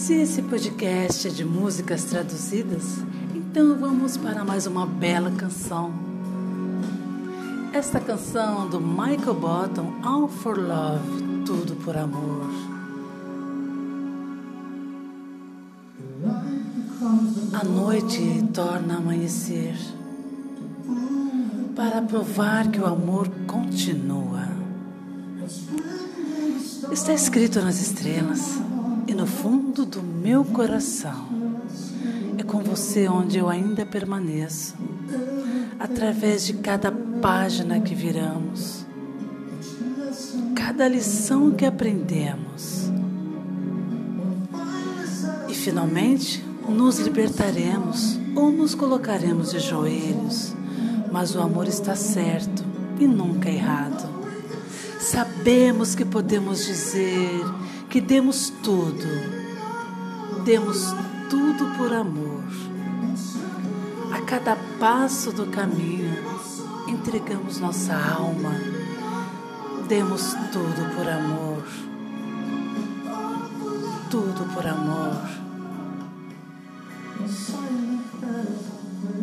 Se esse podcast é de músicas traduzidas, então vamos para mais uma bela canção. Esta canção do Michael Bottom, All for Love, Tudo por Amor. A noite torna a amanhecer para provar que o amor continua. Está escrito nas estrelas e no fundo do meu coração. É com você onde eu ainda permaneço, através de cada página que viramos, cada lição que aprendemos. E finalmente nos libertaremos ou nos colocaremos de joelhos, mas o amor está certo e nunca errado. Sabemos que podemos dizer que demos tudo, demos tudo por amor. A cada passo do caminho, entregamos nossa alma, demos tudo por amor. Tudo por amor.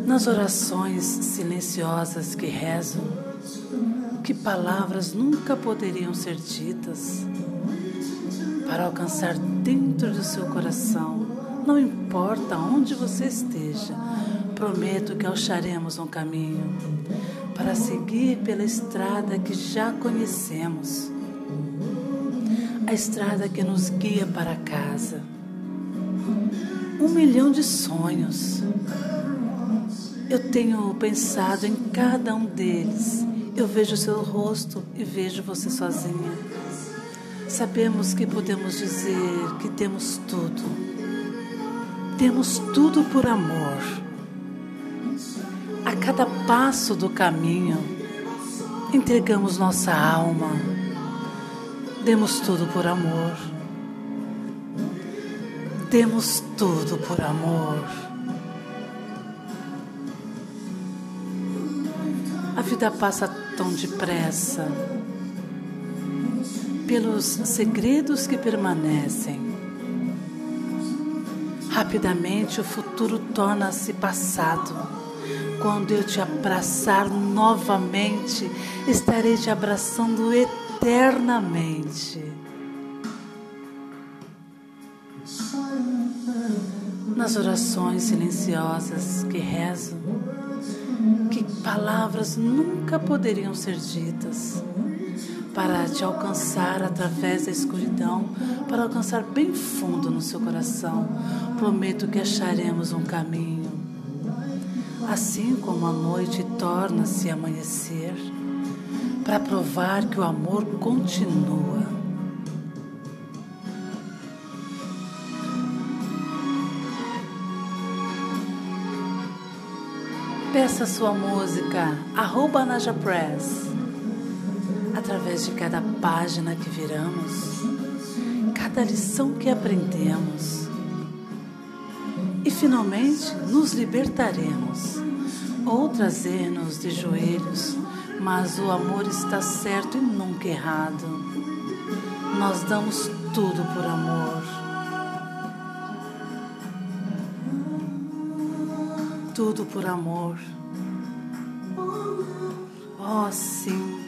Nas orações silenciosas que rezo, que palavras nunca poderiam ser ditas para alcançar dentro do seu coração, não importa onde você esteja, prometo que acharemos um caminho para seguir pela estrada que já conhecemos, a estrada que nos guia para casa. Um milhão de sonhos. Eu tenho pensado em cada um deles. Eu vejo seu rosto e vejo você sozinha. Sabemos que podemos dizer que temos tudo. Temos tudo por amor. A cada passo do caminho, entregamos nossa alma. Demos tudo por amor. Demos tudo por amor. A vida passa tão depressa pelos segredos que permanecem. Rapidamente o futuro torna-se passado. Quando eu te abraçar novamente, estarei te abraçando eternamente. Nas orações silenciosas que rezo, que palavras nunca poderiam ser ditas para te alcançar através da escuridão, para alcançar bem fundo no seu coração. Prometo que acharemos um caminho. Assim como a noite torna-se amanhecer, para provar que o amor continua. Peça sua música, arroba Naja Press através de cada página que viramos, cada lição que aprendemos. E finalmente nos libertaremos, ou trazer-nos de joelhos, mas o amor está certo e nunca errado. Nós damos tudo por amor. Tudo por amor. Oh, sim.